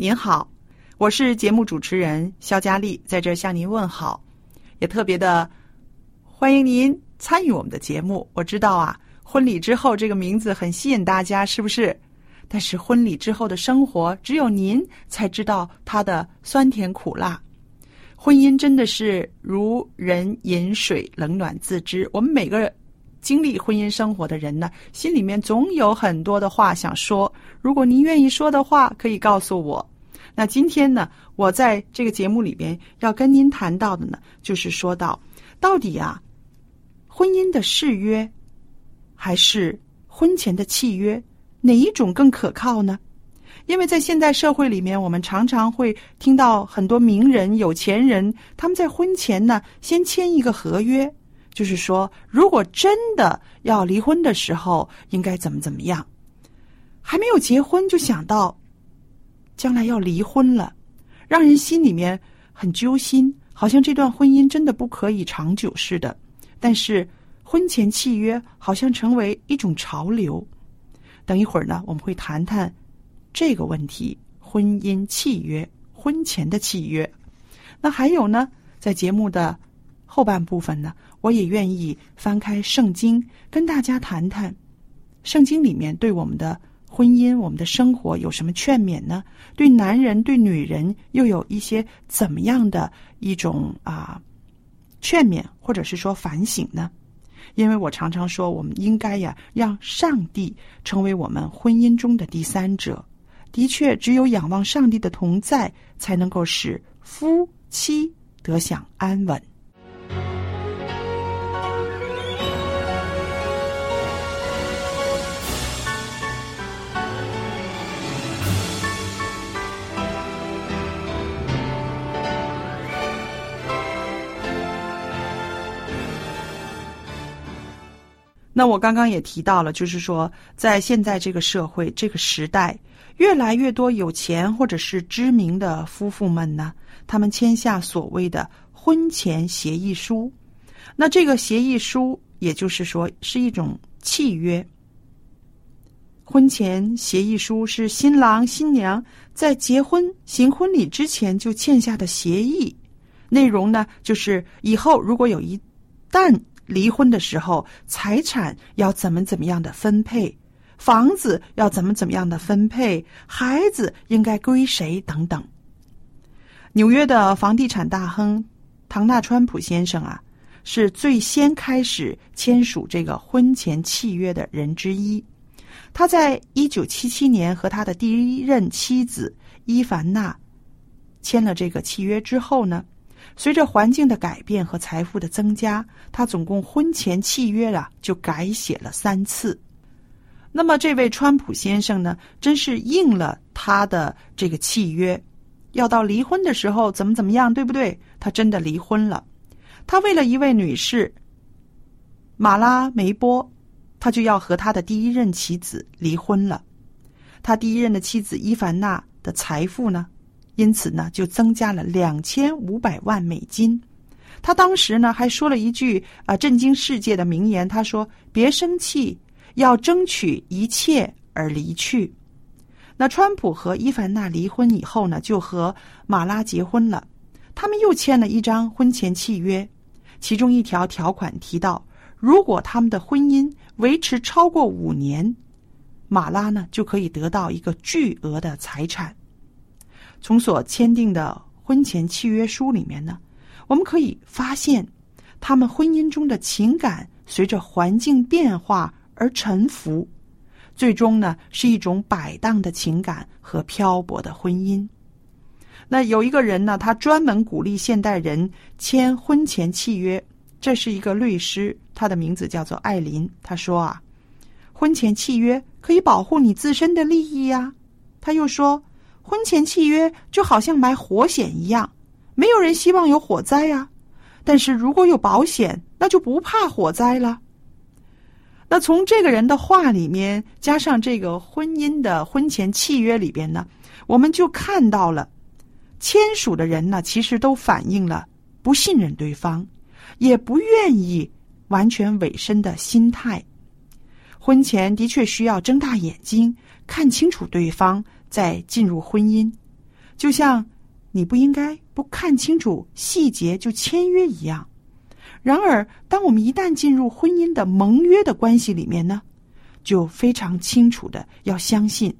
您好。我是节目主持人肖佳丽，在这向您问好，也特别的欢迎您参与我们的节目。我知道啊，婚礼之后这个名字很吸引大家，是不是？但是婚礼之后的生活，只有您才知道它的酸甜苦辣。婚姻真的是如人饮水，冷暖自知。我们每个经历婚姻生活的人呢，心里面总有很多的话想说。如果您愿意说的话，可以告诉我。那今天呢，我在这个节目里边要跟您谈到的呢，就是说到到底啊，婚姻的誓约还是婚前的契约，哪一种更可靠呢？因为在现代社会里面，我们常常会听到很多名人、有钱人他们在婚前呢先签一个合约，就是说，如果真的要离婚的时候，应该怎么怎么样，还没有结婚就想到。将来要离婚了，让人心里面很揪心，好像这段婚姻真的不可以长久似的。但是婚前契约好像成为一种潮流。等一会儿呢，我们会谈谈这个问题：婚姻契约、婚前的契约。那还有呢，在节目的后半部分呢，我也愿意翻开圣经，跟大家谈谈圣经里面对我们的。婚姻，我们的生活有什么劝勉呢？对男人、对女人又有一些怎么样的一种啊劝勉，或者是说反省呢？因为我常常说，我们应该呀，让上帝成为我们婚姻中的第三者。的确，只有仰望上帝的同在，才能够使夫妻得享安稳。那我刚刚也提到了，就是说，在现在这个社会、这个时代，越来越多有钱或者是知名的夫妇们呢，他们签下所谓的婚前协议书。那这个协议书，也就是说是一种契约。婚前协议书是新郎新娘在结婚行婚礼之前就签下的协议，内容呢，就是以后如果有一旦离婚的时候，财产要怎么怎么样的分配，房子要怎么怎么样的分配，孩子应该归谁等等。纽约的房地产大亨唐纳川普先生啊，是最先开始签署这个婚前契约的人之一。他在一九七七年和他的第一任妻子伊凡娜签了这个契约之后呢，随着环境的改变和财富的增加，他总共婚前契约啊就改写了三次。那么这位川普先生呢，真是应了他的这个契约，要到离婚的时候怎么怎么样，对不对？他真的离婚了。他为了一位女士马拉梅波，他就要和他的第一任妻子离婚了。他第一任的妻子伊凡娜的财富呢，因此呢就增加了两千五百万美金。他当时呢还说了一句啊震惊世界的名言，他说：“别生气。”要争取一切而离去。那川普和伊凡娜离婚以后呢，就和马拉结婚了。他们又签了一张婚前契约，其中一条条款提到，如果他们的婚姻维持超过五年，马拉呢就可以得到一个巨额的财产。从所签订的婚前契约书里面呢，我们可以发现，他们婚姻中的情感随着环境变化。而沉浮，最终呢是一种摆荡的情感和漂泊的婚姻。那有一个人呢，他专门鼓励现代人签婚前契约。这是一个律师，他的名字叫做艾琳。他说啊，婚前契约可以保护你自身的利益呀。他又说，婚前契约就好像买火险一样，没有人希望有火灾呀。但是如果有保险，那就不怕火灾了。那从这个人的话里面，加上这个婚姻的婚前契约里边呢，我们就看到了签署的人呢，其实都反映了不信任对方，也不愿意完全委身的心态。婚前的确需要睁大眼睛看清楚对方，再进入婚姻，就像你不应该不看清楚细节就签约一样。然而，当我们一旦进入婚姻的盟约的关系里面呢，就非常清楚的要相信，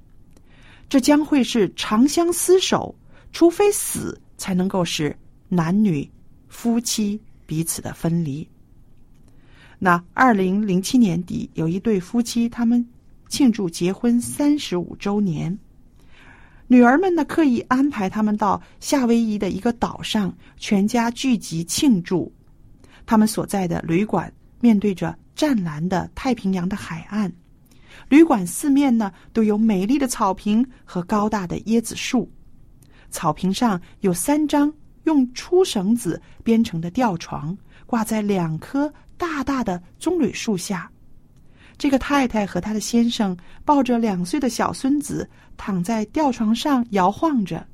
这将会是长相厮守，除非死才能够使男女夫妻彼此的分离。那二零零七年底，有一对夫妻，他们庆祝结婚三十五周年，女儿们呢刻意安排他们到夏威夷的一个岛上，全家聚集庆祝。他们所在的旅馆面对着湛蓝的太平洋的海岸，旅馆四面呢都有美丽的草坪和高大的椰子树，草坪上有三张用粗绳子编成的吊床，挂在两棵大大的棕榈树下。这个太太和她的先生抱着两岁的小孙子躺在吊床上摇晃着，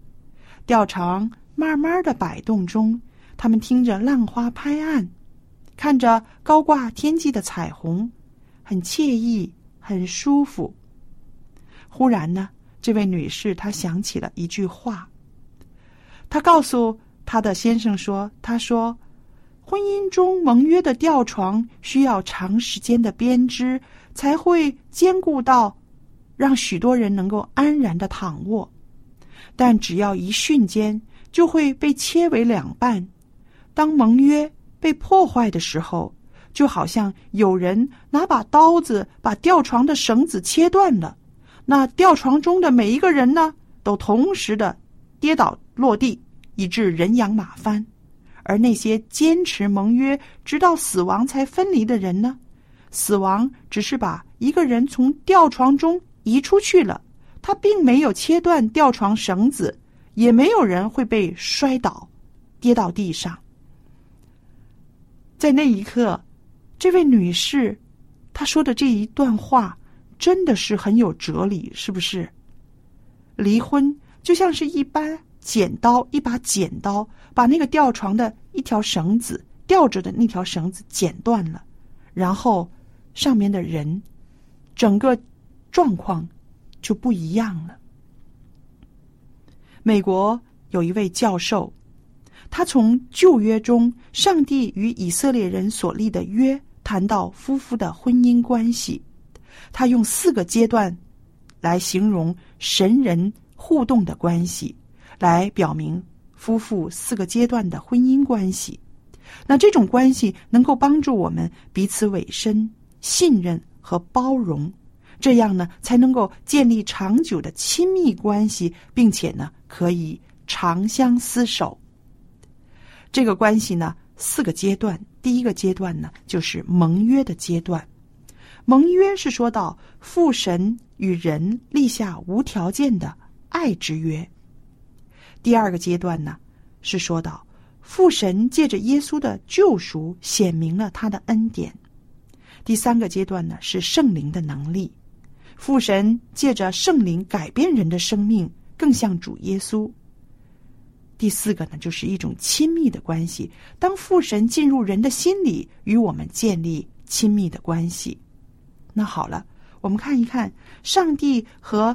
吊床慢慢的摆动中，他们听着浪花拍岸。看着高挂天际的彩虹，很惬意，很舒服。忽然呢，这位女士她想起了一句话。她告诉她的先生说：“她说，婚姻中盟约的吊床需要长时间的编织，才会坚固到让许多人能够安然的躺卧。但只要一瞬间，就会被切为两半。当盟约。”被破坏的时候，就好像有人拿把刀子把吊床的绳子切断了。那吊床中的每一个人呢，都同时的跌倒落地，以致人仰马翻。而那些坚持盟约直到死亡才分离的人呢，死亡只是把一个人从吊床中移出去了，他并没有切断吊床绳子，也没有人会被摔倒，跌到地上。在那一刻，这位女士她说的这一段话真的是很有哲理，是不是？离婚就像是一般剪刀，一把剪刀把那个吊床的一条绳子吊着的那条绳子剪断了，然后上面的人整个状况就不一样了。美国有一位教授。他从旧约中上帝与以色列人所立的约谈到夫妇的婚姻关系，他用四个阶段来形容神人互动的关系，来表明夫妇四个阶段的婚姻关系。那这种关系能够帮助我们彼此委身、信任和包容，这样呢才能够建立长久的亲密关系，并且呢。可以长相厮守。这个关系呢，四个阶段。第一个阶段呢，就是盟约的阶段。盟约是说到父神与人立下无条件的爱之约。第二个阶段呢，是说到父神借着耶稣的救赎显明了他的恩典。第三个阶段呢，是圣灵的能力。父神借着圣灵改变人的生命，更像主耶稣。第四个呢，就是一种亲密的关系。当父神进入人的心里，与我们建立亲密的关系。那好了，我们看一看上帝和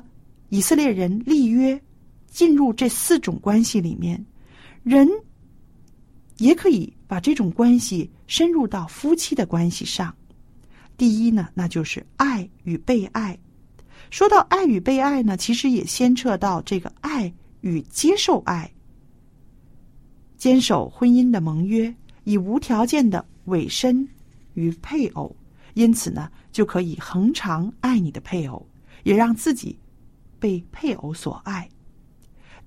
以色列人立约，进入这四种关系里面，人也可以把这种关系深入到夫妻的关系上。第一呢，那就是爱与被爱。说到爱与被爱呢，其实也牵扯到这个爱与接受爱。坚守婚姻的盟约，以无条件的委身于配偶，因此呢，就可以恒常爱你的配偶，也让自己被配偶所爱。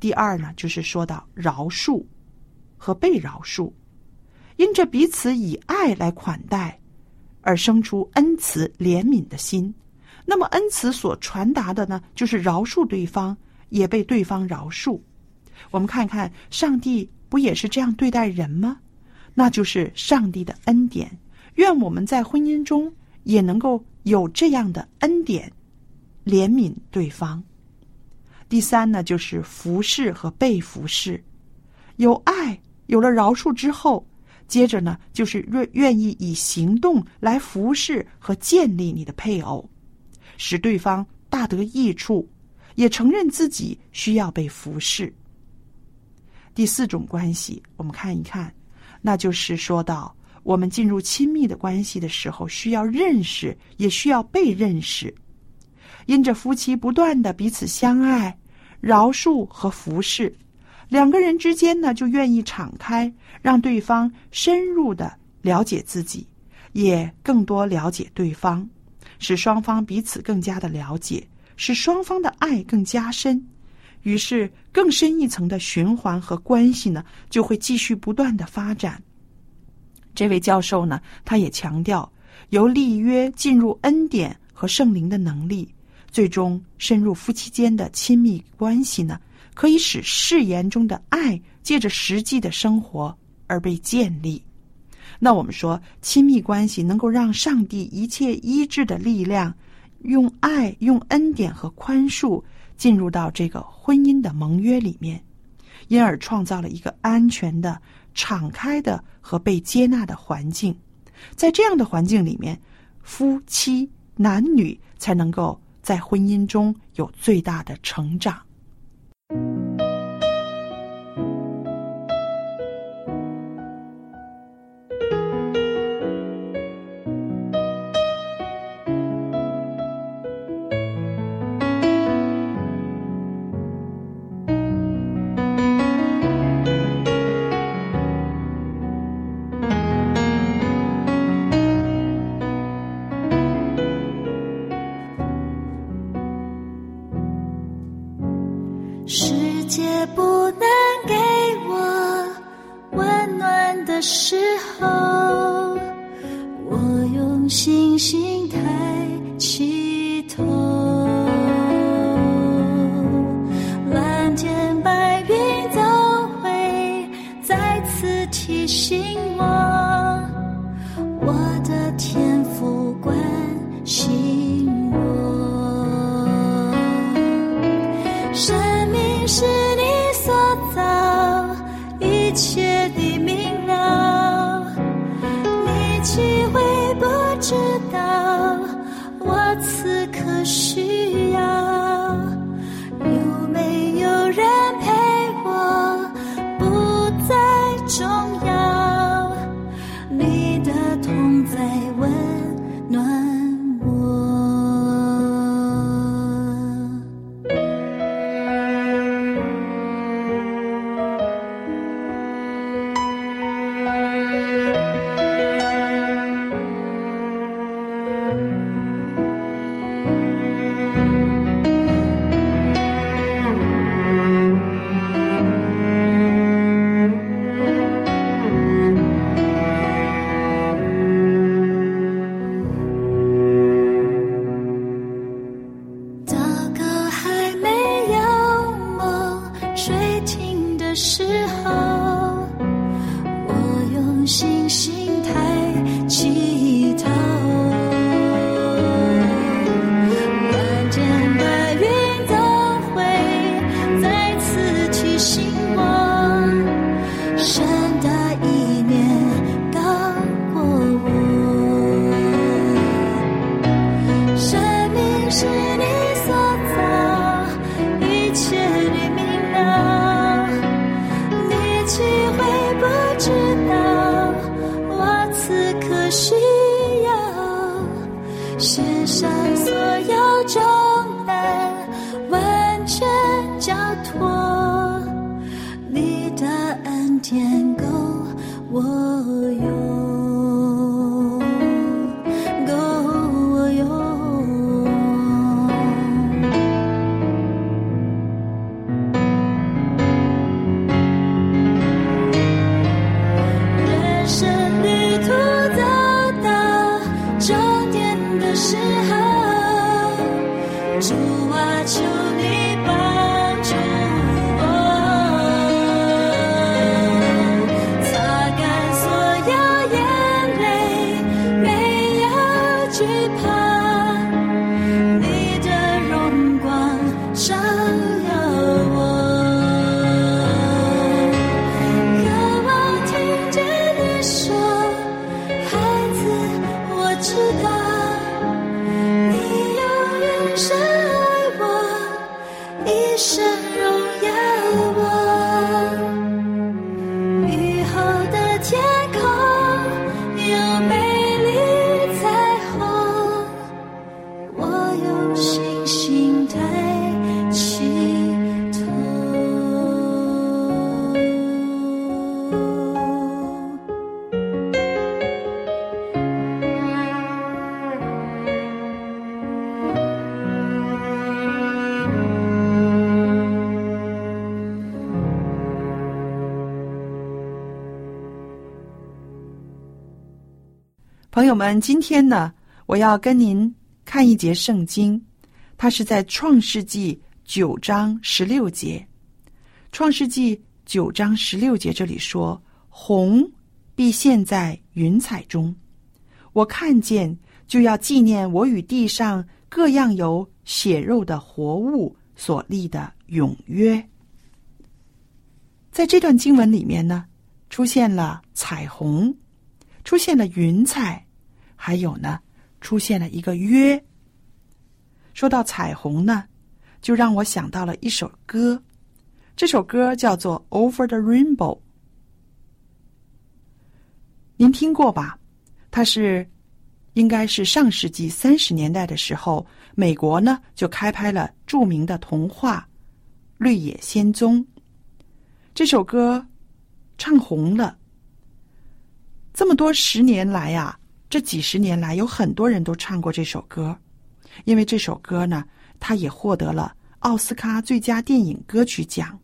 第二呢，就是说到饶恕和被饶恕，因着彼此以爱来款待，而生出恩慈怜悯的心。那么恩慈所传达的呢，就是饶恕对方，也被对方饶恕。我们看看上帝。不也是这样对待人吗？那就是上帝的恩典。愿我们在婚姻中也能够有这样的恩典，怜悯对方。第三呢，就是服侍和被服侍。有爱，有了饶恕之后，接着呢，就是愿愿意以行动来服侍和建立你的配偶，使对方大得益处，也承认自己需要被服侍。第四种关系，我们看一看，那就是说到我们进入亲密的关系的时候，需要认识，也需要被认识。因着夫妻不断的彼此相爱、饶恕和服侍，两个人之间呢，就愿意敞开，让对方深入的了解自己，也更多了解对方，使双方彼此更加的了解，使双方的爱更加深。于是，更深一层的循环和关系呢，就会继续不断的发展。这位教授呢，他也强调，由立约进入恩典和圣灵的能力，最终深入夫妻间的亲密关系呢，可以使誓言中的爱借着实际的生活而被建立。那我们说，亲密关系能够让上帝一切医治的力量，用爱、用恩典和宽恕。进入到这个婚姻的盟约里面，因而创造了一个安全的、敞开的和被接纳的环境。在这样的环境里面，夫妻男女才能够在婚姻中有最大的成长。朋友们，今天呢，我要跟您看一节圣经，它是在创世纪九章十六节。创世纪九章十六节这里说：“红必现在云彩中，我看见就要纪念我与地上各样有血肉的活物所立的永约。”在这段经文里面呢，出现了彩虹。出现了云彩，还有呢，出现了一个约。说到彩虹呢，就让我想到了一首歌，这首歌叫做《Over the Rainbow》，您听过吧？它是应该是上世纪三十年代的时候，美国呢就开拍了著名的童话《绿野仙踪》。这首歌唱红了。这么多十年来呀、这几十年来，有很多人都唱过这首歌，因为这首歌呢，它也获得了奥斯卡最佳电影歌曲奖。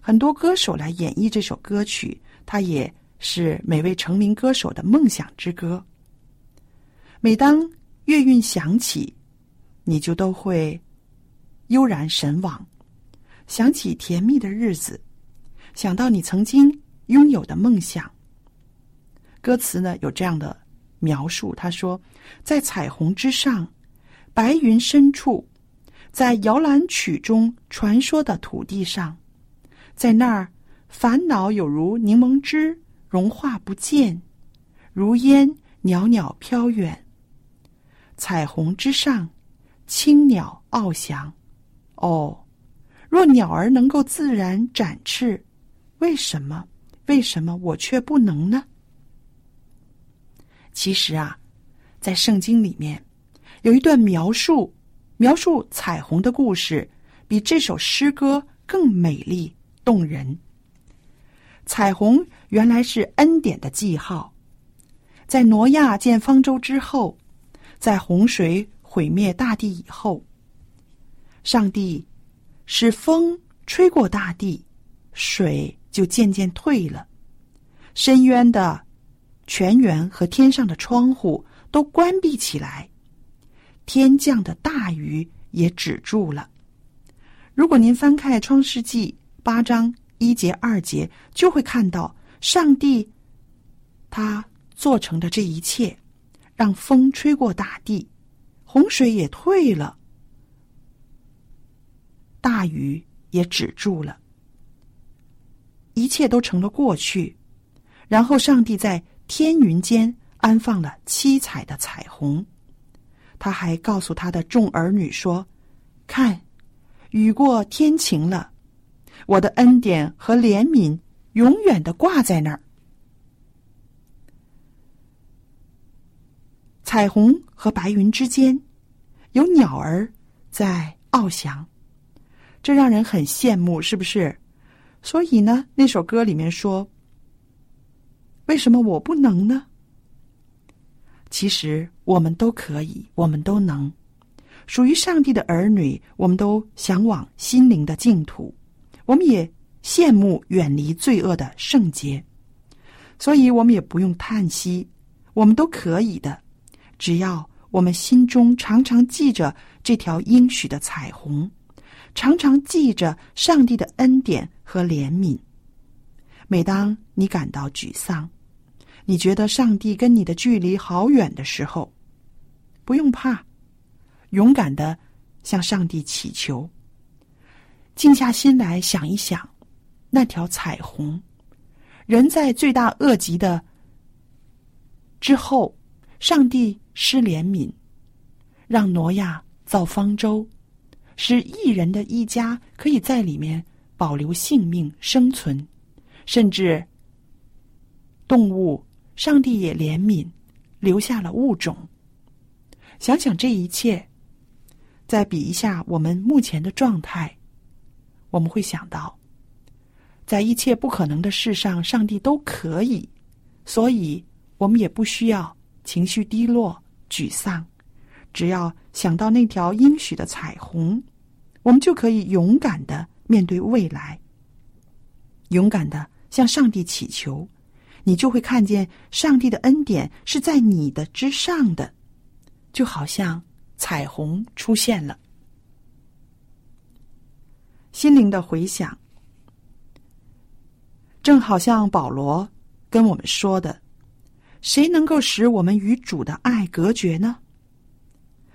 很多歌手来演绎这首歌曲，它也是每位成名歌手的梦想之歌。每当乐韵响起，你就都会悠然神往，想起甜蜜的日子，想到你曾经拥有的梦想。歌词呢有这样的描述，他说：“在彩虹之上，白云深处，在摇篮曲中传说的土地上，在那儿，烦恼有如柠檬汁融化不见，如烟袅袅飘远。彩虹之上，青鸟翱翔。哦，若鸟儿能够自然展翅，为什么？为什么我却不能呢？”其实啊，在圣经里面有一段描述描述彩虹的故事，比这首诗歌更美丽动人。彩虹原来是恩典的记号，在挪亚建方舟之后，在洪水毁灭大地以后，上帝使风吹过大地，水就渐渐退了，深渊的。泉源和天上的窗户都关闭起来，天降的大雨也止住了。如果您翻开《创世纪》八章一节二节，就会看到上帝他做成的这一切，让风吹过大地，洪水也退了，大雨也止住了，一切都成了过去。然后上帝在天云间安放了七彩的彩虹，他还告诉他的众儿女说：“看，雨过天晴了，我的恩典和怜悯永远的挂在那儿。”彩虹和白云之间，有鸟儿在翱翔，这让人很羡慕，是不是？所以呢，那首歌里面说。为什么我不能呢？其实我们都可以，我们都能。属于上帝的儿女，我们都向往心灵的净土，我们也羡慕远离罪恶的圣洁。所以，我们也不用叹息，我们都可以的。只要我们心中常常记着这条应许的彩虹，常常记着上帝的恩典和怜悯。每当你感到沮丧，你觉得上帝跟你的距离好远的时候，不用怕，勇敢的向上帝祈求。静下心来想一想，那条彩虹，人在罪大恶极的之后，上帝施怜悯，让挪亚造方舟，使一人的一家可以在里面保留性命生存，甚至动物。上帝也怜悯，留下了物种。想想这一切，再比一下我们目前的状态，我们会想到，在一切不可能的事上，上帝都可以，所以我们也不需要情绪低落、沮丧。只要想到那条应许的彩虹，我们就可以勇敢的面对未来，勇敢的向上帝祈求。你就会看见上帝的恩典是在你的之上的，就好像彩虹出现了。心灵的回响，正好像保罗跟我们说的：“谁能够使我们与主的爱隔绝呢？”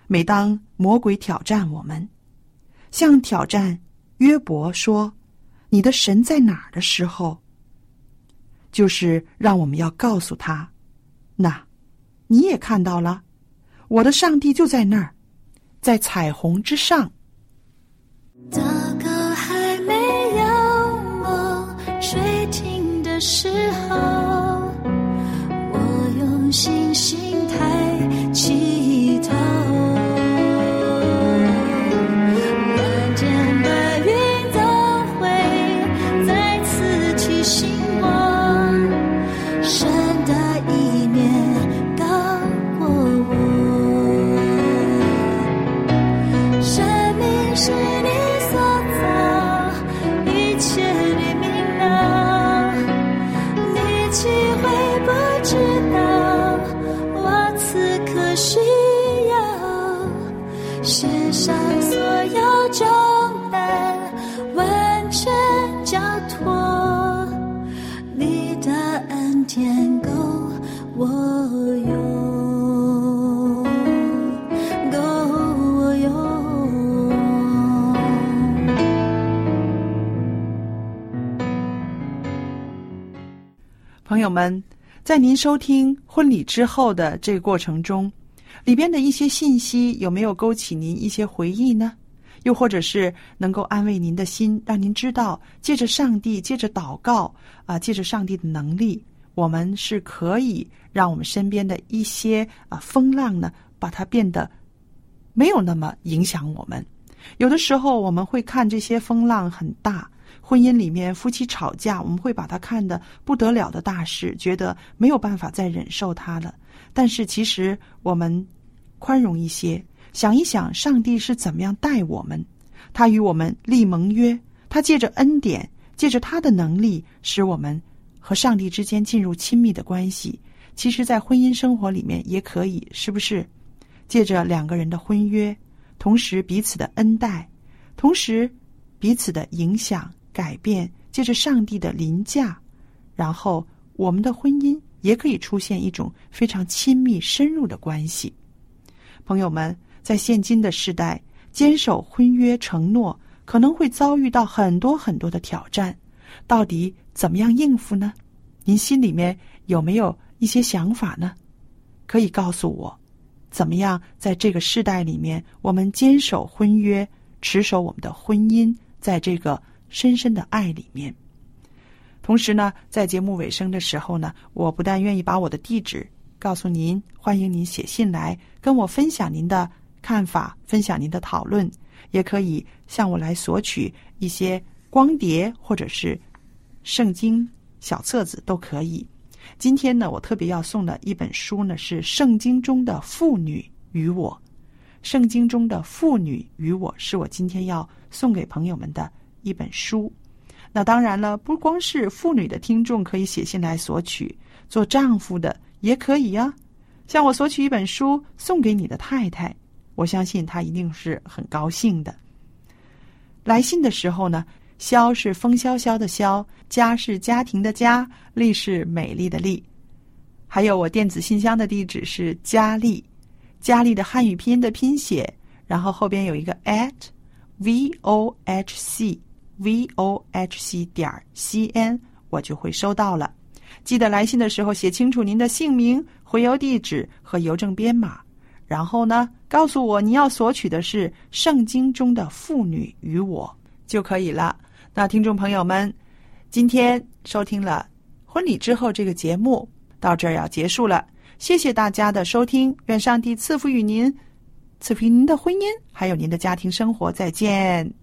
每当魔鬼挑战我们，像挑战约伯说：“你的神在哪儿？”的时候。就是让我们要告诉他，那，你也看到了，我的上帝就在那儿，在彩虹之上。祷告还没有我睡停的时候，我用信心抬友们，在您收听婚礼之后的这个过程中，里边的一些信息有没有勾起您一些回忆呢？又或者是能够安慰您的心，让您知道，借着上帝，借着祷告啊，借着上帝的能力，我们是可以让我们身边的一些啊风浪呢，把它变得没有那么影响我们。有的时候我们会看这些风浪很大，婚姻里面夫妻吵架，我们会把它看得不得了的大事，觉得没有办法再忍受它了。但是其实我们宽容一些，想一想上帝是怎么样待我们，他与我们立盟约，他借着恩典，借着他的能力，使我们和上帝之间进入亲密的关系。其实，在婚姻生活里面也可以，是不是？借着两个人的婚约，同时彼此的恩待，同时彼此的影响，改变，借着上帝的临驾，然后我们的婚姻也可以出现一种非常亲密深入的关系。朋友们，在现今的时代，坚守婚约承诺可能会遭遇到很多很多的挑战，到底怎么样应付呢？您心里面有没有一些想法呢？可以告诉我，怎么样在这个世代里面，我们坚守婚约，持守我们的婚姻，在这个深深的爱里面。同时呢，在节目尾声的时候呢，我不但愿意把我的地址告诉您，欢迎您写信来跟我分享您的看法，分享您的讨论，也可以向我来索取一些光碟或者是圣经小册子都可以。今天呢，我特别要送的一本书呢是《圣经中的妇女与我》。《圣经中的妇女与我》是我今天要送给朋友们的一本书。那当然了，不光是妇女的听众可以写信来索取，做丈夫的也可以呀、向我索取一本书送给你的太太，我相信她一定是很高兴的。来信的时候呢，萧是风萧萧的萧，家是家庭的家，丽是美丽的丽。还有我电子信箱的地址是佳丽，佳丽的汉语拼音的拼写，然后后边有一个 at v o h c v o h c 点 c n，我就会收到了。记得来信的时候写清楚您的姓名、回邮地址和邮政编码，然后呢，告诉我你要索取的是《圣经中的妇女与我》就可以了。那听众朋友们，今天收听了婚礼之后这个节目到这儿要结束了，谢谢大家的收听，愿上帝赐福于您，赐福您的婚姻，还有您的家庭生活。再见。